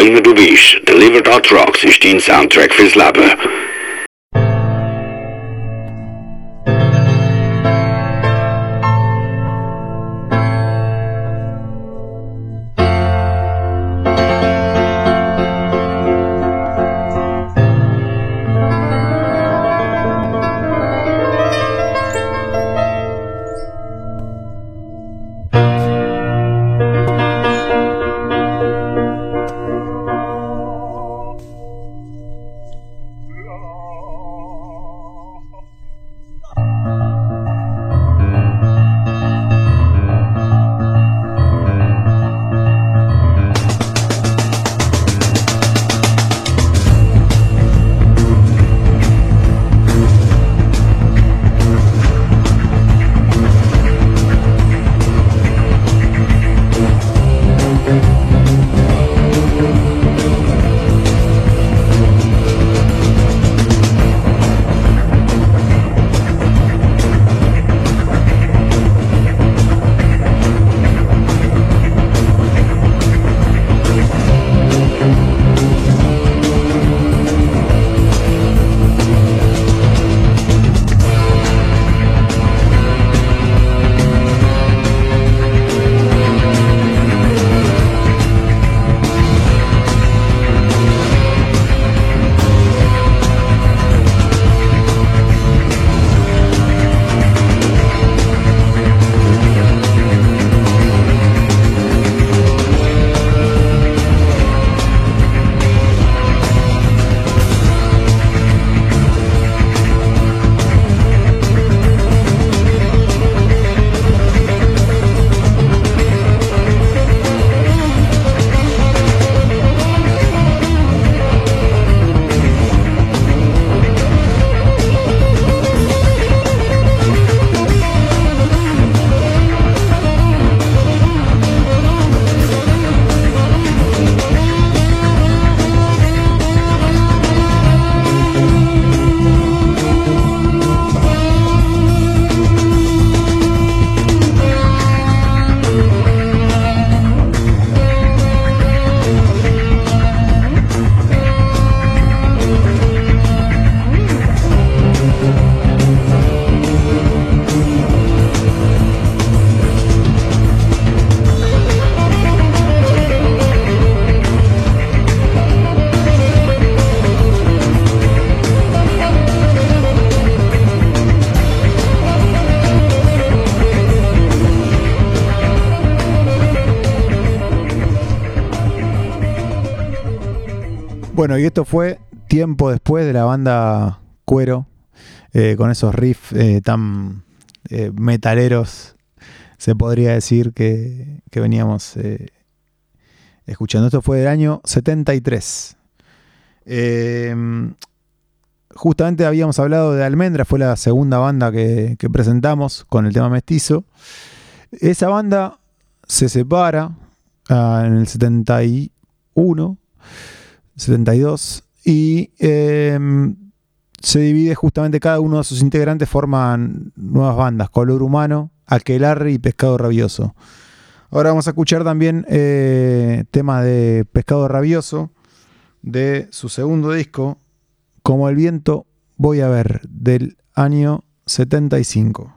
immer du bist, der Liver Rocks ist dein Soundtrack fürs Leben. Bueno, y esto fue tiempo después de la banda Cuero, eh, con esos riffs eh, tan eh, metaleros, se podría decir que, veníamos escuchando. Esto fue del año 73. justamente habíamos hablado de Almendra, fue la segunda banda que, presentamos con el tema mestizo. Esa banda se separa ah, en el 71 72. Y em, se divide justamente cada uno de sus integrantes, forman nuevas bandas, Color Humano, Aquelarre y Pescado Rabioso. Ahora vamos a escuchar también eh, tema de Pescado Rabioso de su segundo disco, Como el viento voy a ver, del año 75.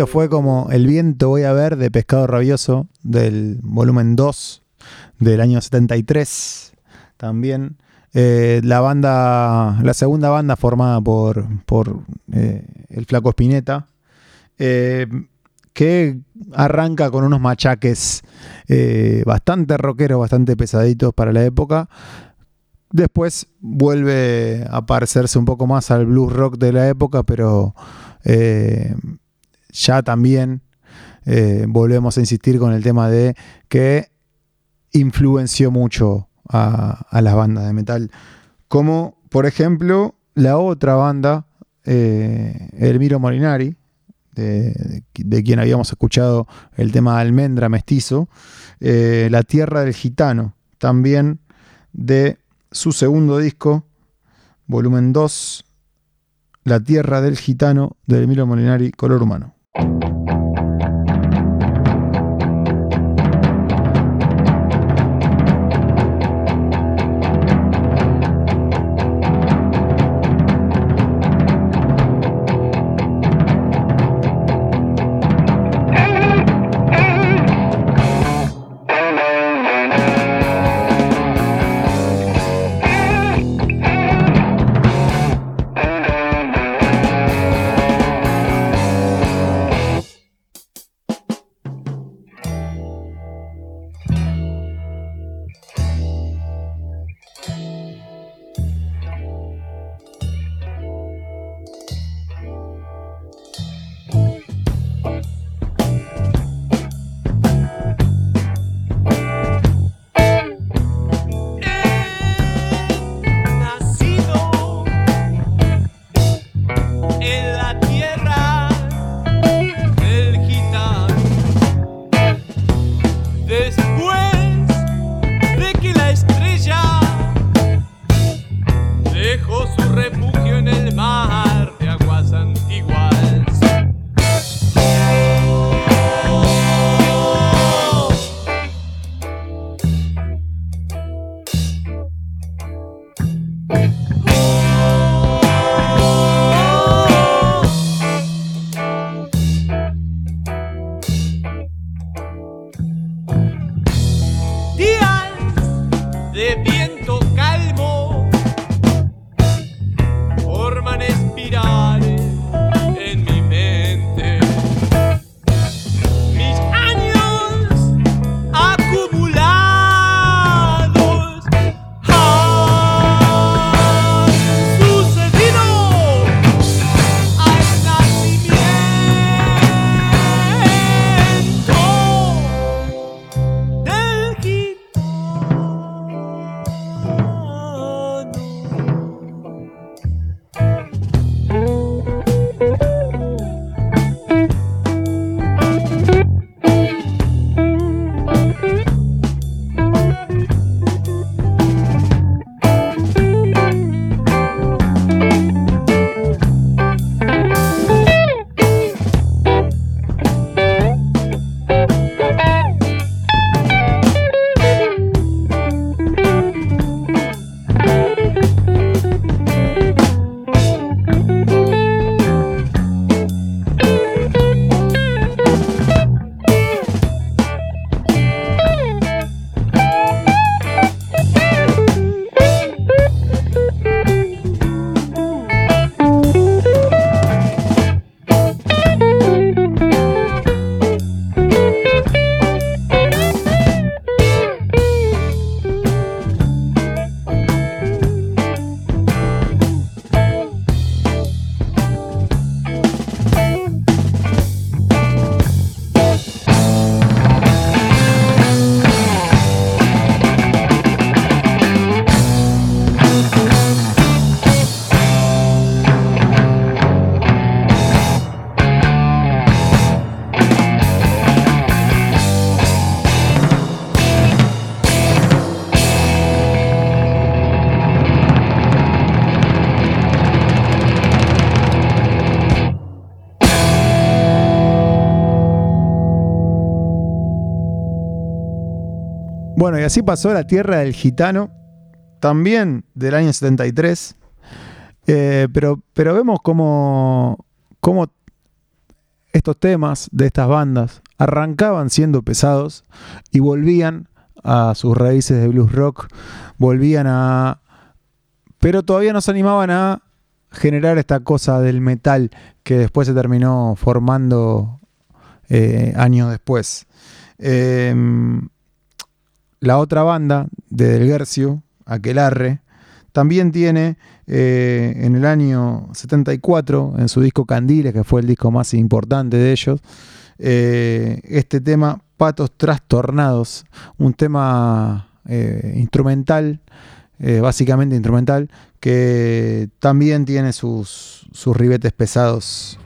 Esto fue como El viento voy a ver de Pescado Rabioso del volumen 2 del año 73. También eh, la banda, la segunda banda formada por, por eh, el Flaco Spinetta, eh, que arranca con unos machaques bastante rockeros, bastante pesaditos para la época. Después vuelve a parecerse un poco más al blues rock de la época, pero eh, ya también eh, volvemos a insistir con el tema de que influenció mucho a, las bandas de metal. Como, por ejemplo, la otra banda, eh, Elmiro Molinari, de, de quien habíamos escuchado el tema Almendra Mestizo, eh, La Tierra del Gitano, también de su segundo disco, volumen 2, La Tierra del Gitano, de Emilio Molinari, Color Humano. Thank you. Bueno, y así pasó La Tierra del Gitano, también del año 73. Eh, pero, pero vemos cómo, cómo estos temas de estas bandas arrancaban siendo pesados y volvían a sus raíces de blues rock, volvían a... Pero todavía no se animaban a generar esta cosa del metal que después se terminó formando eh, años después. Em, la otra banda de Del Guercio, Aquelarre, también tiene eh, en el año 74, en su disco Candiles, que fue el disco más importante de ellos, eh, este tema Patos Trastornados, un tema eh, instrumental, básicamente instrumental, que también tiene sus, sus ribetes pesados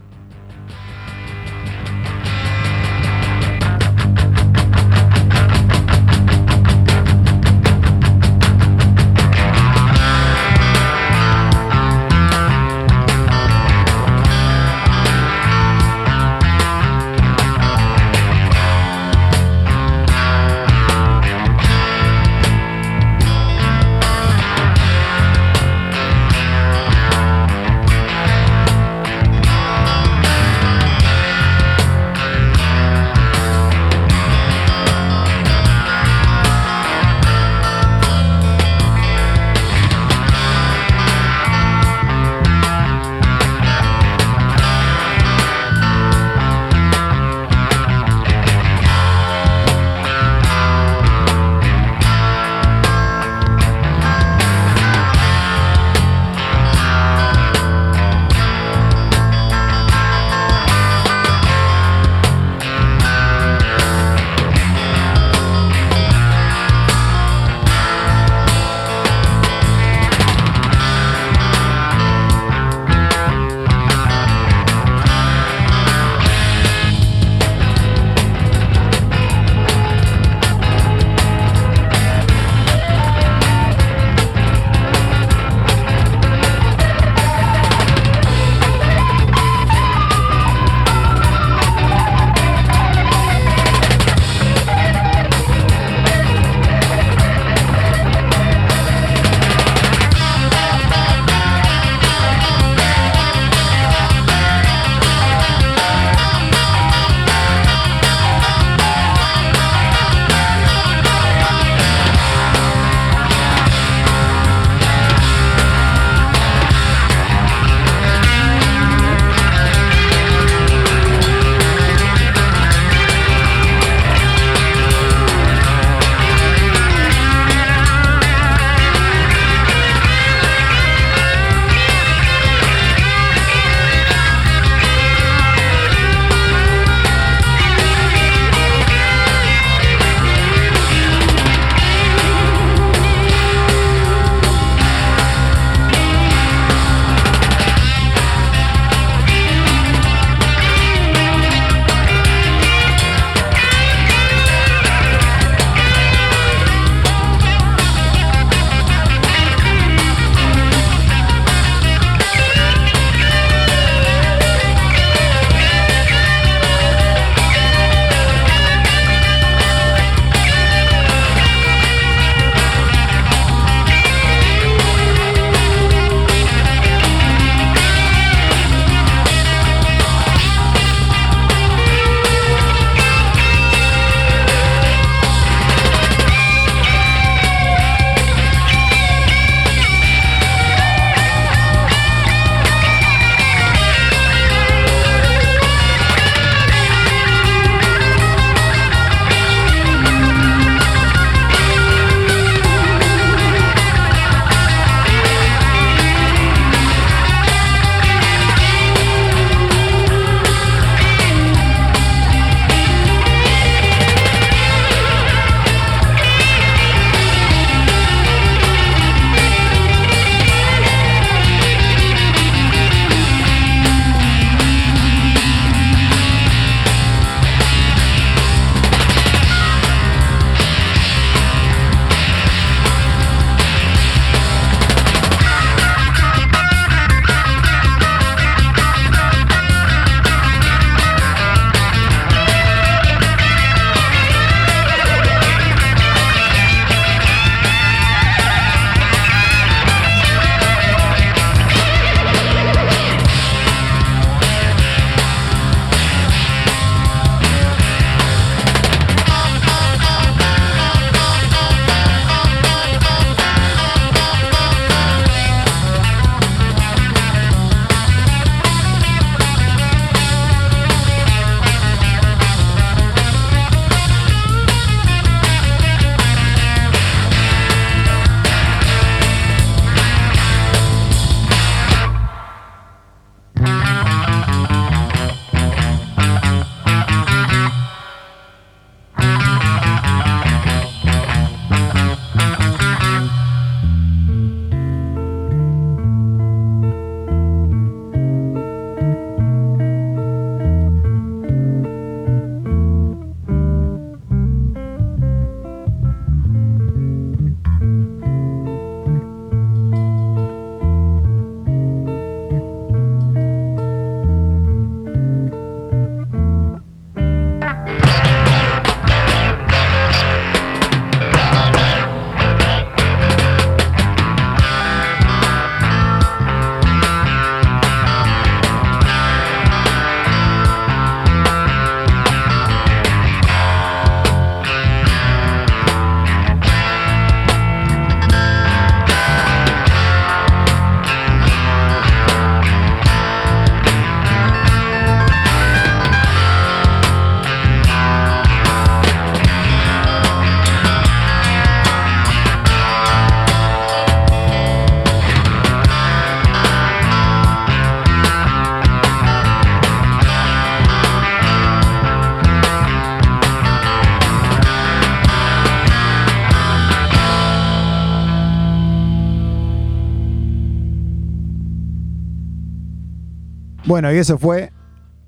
Bueno, y eso fue.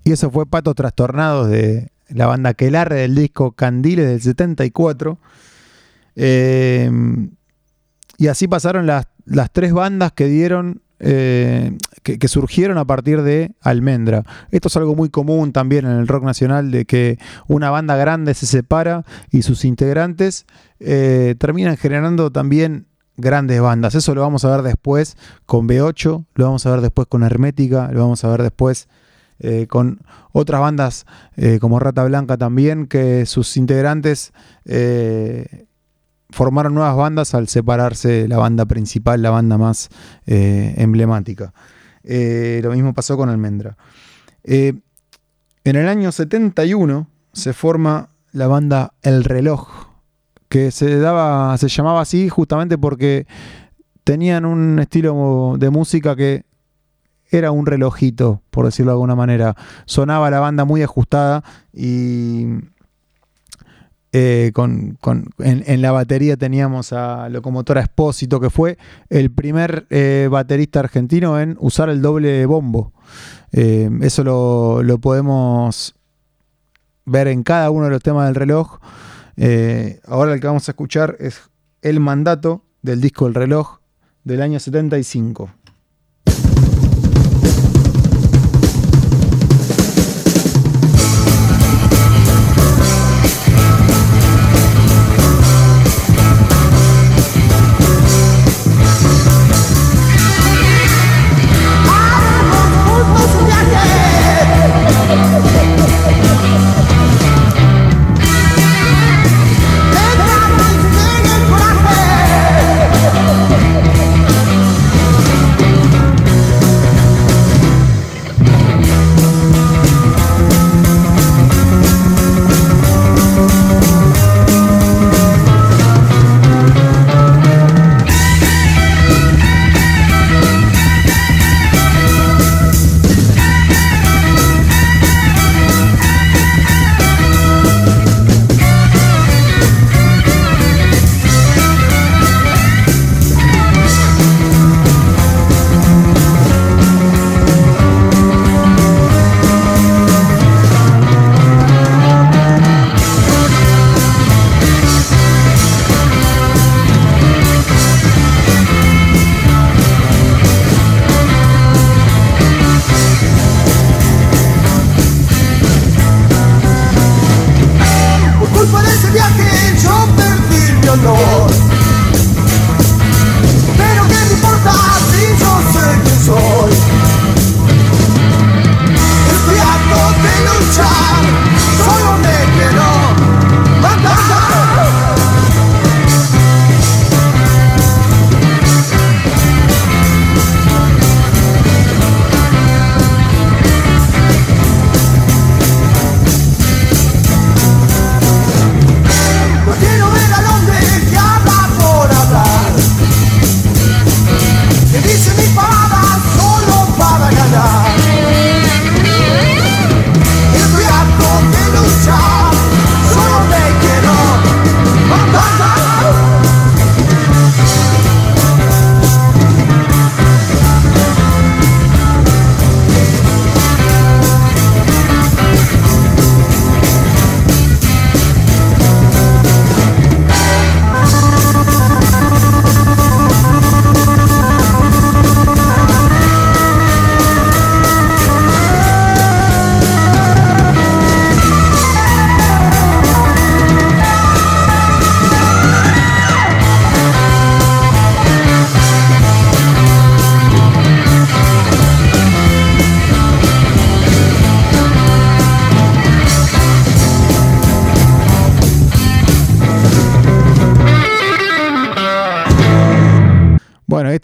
Y eso fue Patos Trastornados de la banda Quelarre del disco Candiles del 74. Eh, y así pasaron las, las tres bandas que dieron. eh, que, surgieron a partir de Almendra. Esto es algo muy común también en el rock nacional, de que una banda grande se separa y sus integrantes eh, terminan generando también grandes bandas. Eso lo vamos a ver después con B8, lo vamos a ver después con Hermética, lo vamos a ver después eh, con otras bandas eh, como Rata Blanca también, que sus integrantes eh, formaron nuevas bandas al separarse la banda principal, la banda más emblemática. Lo mismo pasó con Almendra. En el año 71 se forma la banda El Reloj, que se daba, se llamaba así justamente porque tenían un estilo de música que era un relojito, por decirlo de alguna manera. Sonaba la banda muy ajustada y eh, con, con- en, la batería teníamos a Locomotora Espósito, que fue el primer eh, baterista argentino en usar el doble bombo. Eh, eso lo, lo podemos ver en cada uno de los temas del reloj. Eh, ahora el que vamos a escuchar es El Mandato del disco El Reloj del año 75.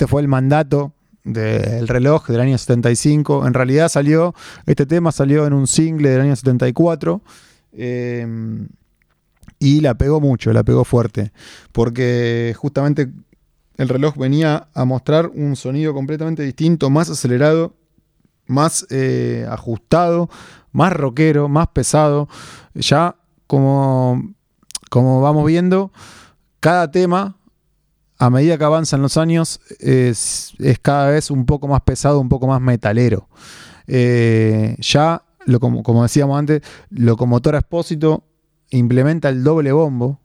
Este fue el mandato del reloj del año 75. En realidad salió, este tema salió en un single del año 74. eh, y la pegó mucho, la pegó fuerte. Porque justamente el reloj venía a mostrar un sonido completamente distinto, más acelerado, más eh, ajustado, más rockero, más pesado. Ya como, como vamos viendo, cada tema a medida que avanzan los años, es, cada vez un poco más pesado, un poco más metalero. eh, ya, lo, como, decíamos antes, Locomotora Expósito implementa el doble bombo,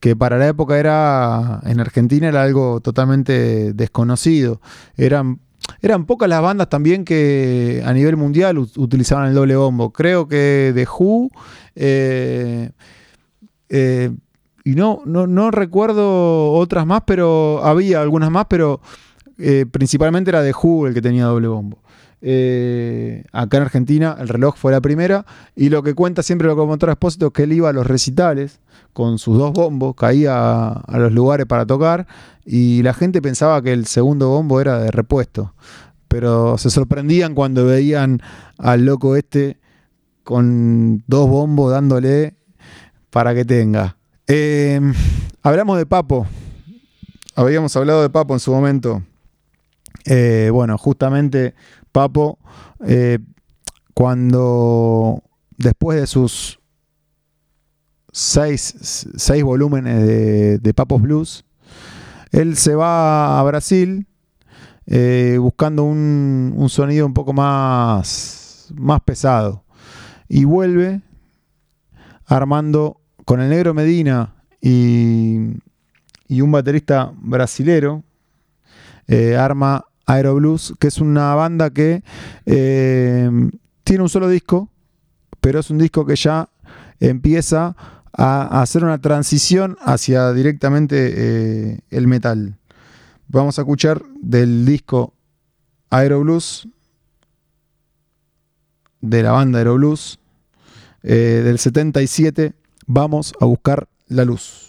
que para la época era, en Argentina era algo totalmente desconocido. Eran, eran pocas las bandas también que a nivel mundial ut- utilizaban el doble bombo. Creo que The Who, eh, eh, y no, no, no recuerdo otras más, pero había algunas más, pero eh, principalmente era The Who el que tenía doble bombo. Eh, acá en Argentina el reloj fue la primera y lo que cuenta siempre el locomotor expósito es que él iba a los recitales con sus dos bombos, caía a, a los lugares para tocar y la gente pensaba que el segundo bombo era de repuesto, pero se sorprendían cuando veían al loco este con dos bombos dándole para que tenga. Eh, hablamos de Papo. Habíamos hablado de Papo en su momento. Eh, bueno, justamente Papo, eh, cuando después de sus seis, seis volúmenes de, de Papos Blues, él se va a Brasil eh, buscando un, un sonido un poco más, más pesado y vuelve armando con el negro Medina y, un baterista brasilero, eh, arma Aero Blues, que es una banda que eh, tiene un solo disco, pero es un disco que ya empieza a, hacer una transición hacia directamente eh, el metal. Vamos a escuchar del disco Aero Blues, de la banda Aero Blues, del 77, Vamos a buscar la luz.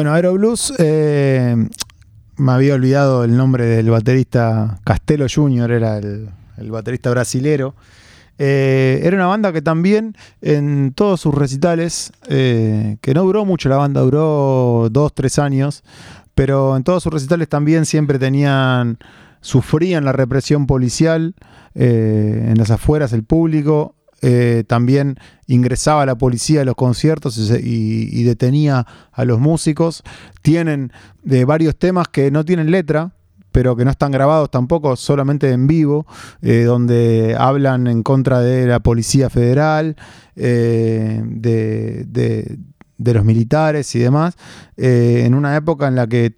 Bueno, Aeroblues, eh, me había olvidado el nombre del baterista Castelo Jr., era el, baterista brasilero. Eh, era una banda que también en todos sus recitales, eh, que no duró mucho la banda, duró dos, tres años, pero en todos sus recitales también siempre tenían, sufrían la represión policial en las afueras, el público. Eh, también ingresaba la policía a los conciertos y, detenía a los músicos. Tienen de varios temas que no tienen letra, pero que no están grabados tampoco, solamente en vivo, eh, donde hablan en contra de la Policía Federal, eh, de, de- los militares y demás, eh, en una época en la que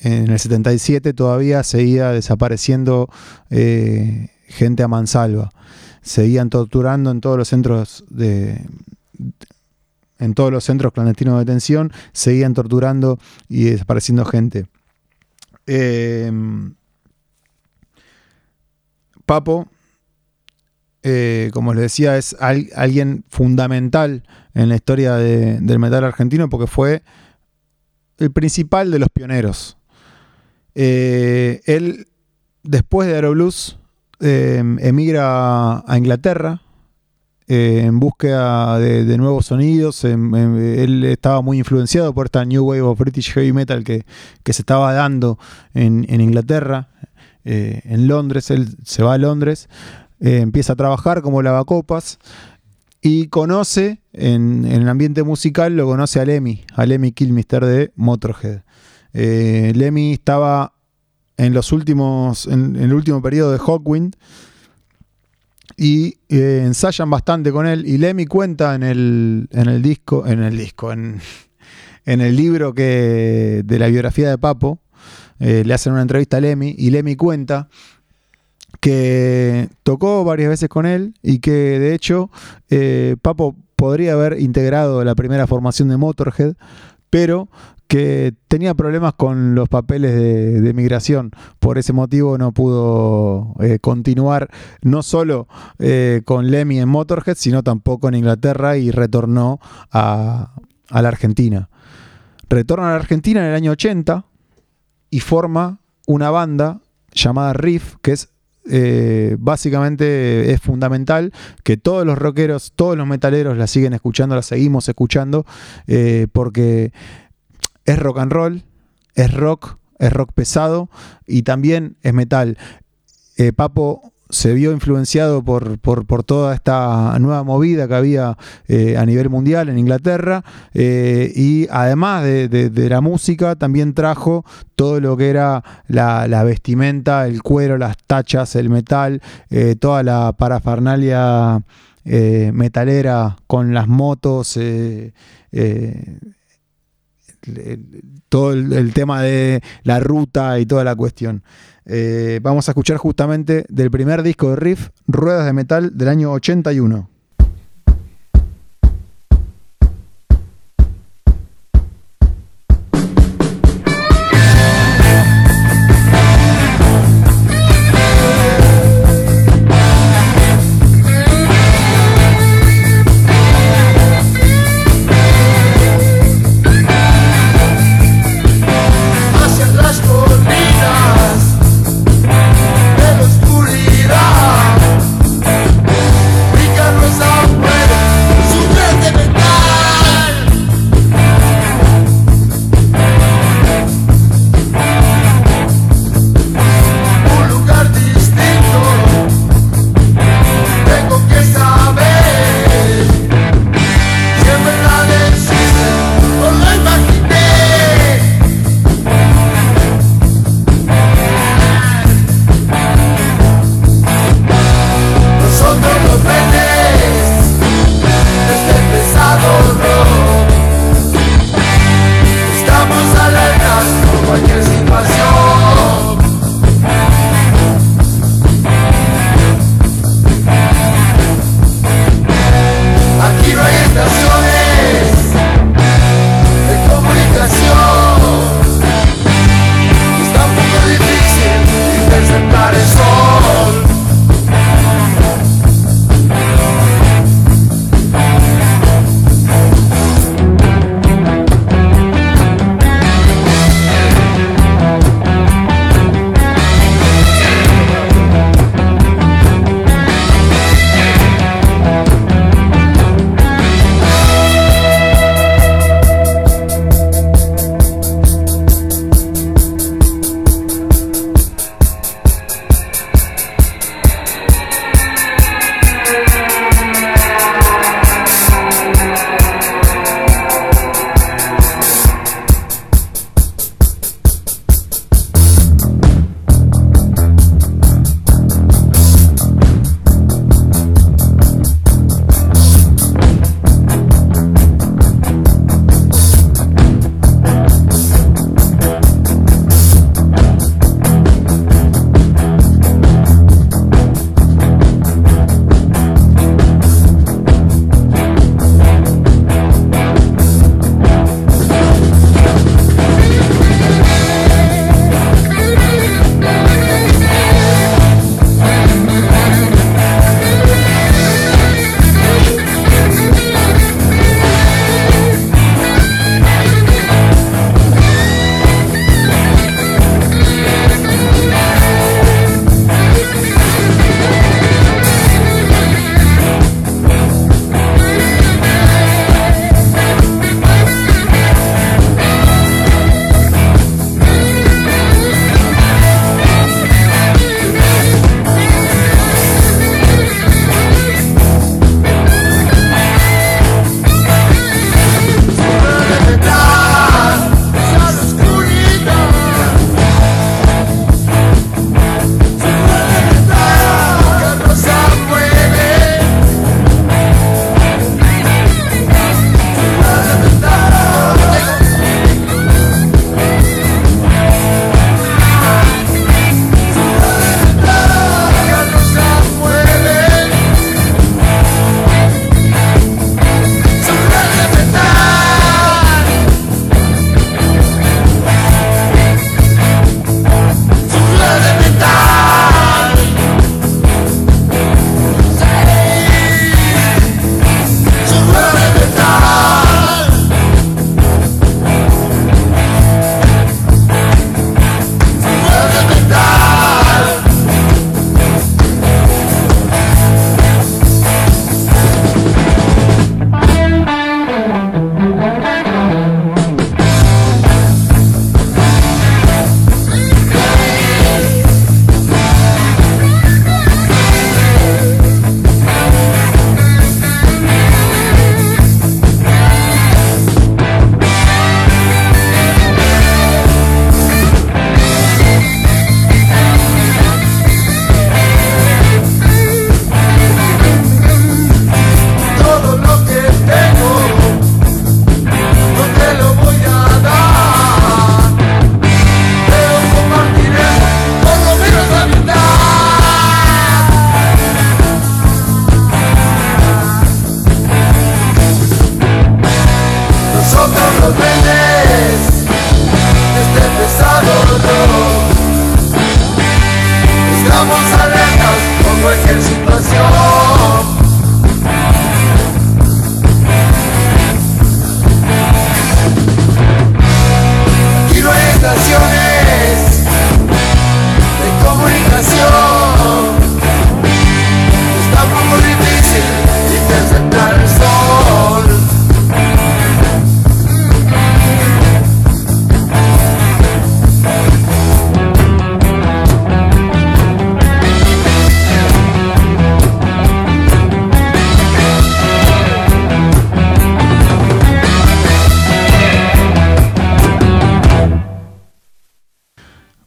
en el 77 todavía seguía desapareciendo eh, gente a mansalva. Seguían torturando en todos los centros de en todos los centros clandestinos de detención, seguían torturando y desapareciendo gente. Eh, Papo, eh, como les decía, es al- alguien fundamental en la historia de- del metal argentino porque fue el principal de los pioneros. Eh, él, después de Aeroblues, eh, emigra a Inglaterra eh, en búsqueda de, nuevos sonidos. em- em, él estaba muy influenciado por esta New Wave of British Heavy Metal que, que se estaba dando en, en Inglaterra, eh, en Londres. Él se va a Londres, eh, empieza a trabajar como lavacopas y conoce en, en el ambiente musical, lo conoce a Lemmy, a Lemmy Kilmister de Motorhead. Eh, Lemmy estaba en los últimos, en, el último periodo de Hawkwind y eh, ensayan bastante con él. Y Lemmy cuenta en el, en el disco, en el disco, en, en el libro que de la biografía de Papo, eh, le hacen una entrevista a Lemmy y Lemmy cuenta que tocó varias veces con él y que de hecho eh, Papo podría haber integrado la primera formación de Motorhead, pero que tenía problemas con los papeles de, migración. Por ese motivo no pudo eh, continuar no solo eh, con Lemmy en Motorhead, sino tampoco en Inglaterra y retornó a, a la Argentina. Retorna a la Argentina en el año 80 y forma una banda llamada Riff, que es eh, básicamente es fundamental que todos los rockeros, todos los metaleros la siguen escuchando, la seguimos escuchando, eh, porque es rock and roll, es rock, es rock pesado y también es metal. Eh, Papo se vio influenciado por, por, por toda esta nueva movida que había eh, a nivel mundial en Inglaterra eh, y además de, de- la música también trajo todo lo que era la, la vestimenta, el cuero, las tachas, el metal, eh, toda la parafernalia metalera con las motos, todo el, el tema de la ruta y toda la cuestión. Eh, vamos a escuchar justamente del primer disco de Riff, Ruedas de Metal del año 81.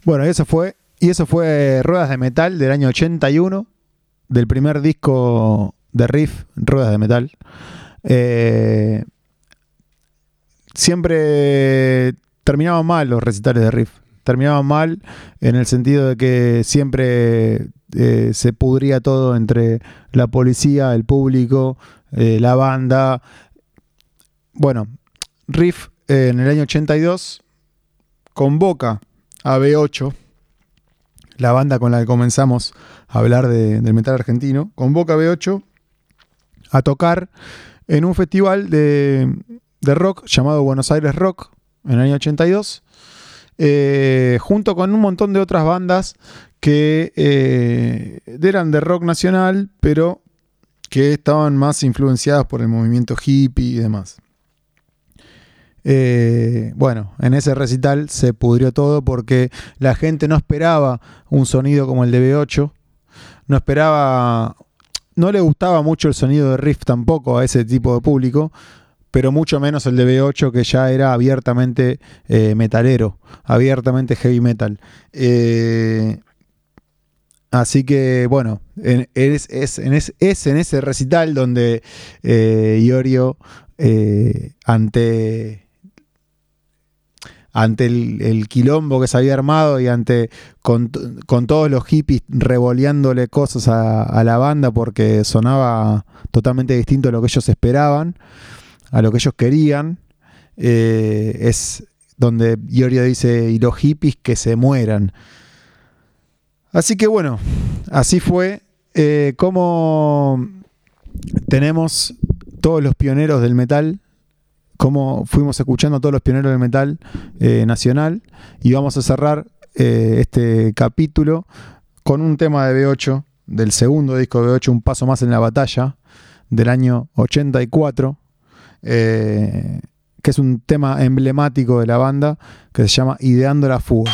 Bueno, y eso fue, y eso fue Ruedas de Metal del año 81, del primer disco de Riff, Ruedas de Metal. Eh, siempre terminaban mal los recitales de Riff. Terminaban mal en el sentido de que siempre eh, se pudría todo entre la policía, el público, eh, la banda. Bueno, Riff en el año 82 convoca a B8, la banda con la que comenzamos a hablar de- del metal argentino, convoca a B8 a tocar en un festival de, de rock llamado Buenos Aires Rock en el año 82, eh, junto con un montón de otras bandas que eh, eran de rock nacional, pero que estaban más influenciadas por el movimiento hippie y demás. Eh, bueno, en ese recital se pudrió todo porque la gente no esperaba un sonido como el de B8, no esperaba, no le gustaba mucho el sonido de Riff tampoco a ese tipo de público, pero mucho menos el de B8 que ya era abiertamente eh, metalero, abiertamente heavy metal. Eh, así que bueno, en- es, en es- es en ese recital donde eh, Iorio ante ante el, quilombo que se había armado y ante con, todos los hippies revoleándole cosas a, a la banda porque sonaba totalmente distinto a lo que ellos esperaban, a lo que ellos querían, eh, es donde Iorio dice, y los hippies que se mueran. Así que bueno, así fue eh, como tenemos todos los pioneros del metal cómo fuimos escuchando a todos los pioneros del metal eh, nacional y vamos a cerrar eh, este capítulo con un tema de B8 del segundo disco de B8 Un Paso Más en la Batalla del año 84 eh, que es un tema emblemático de la banda que se llama Ideando la Fuga.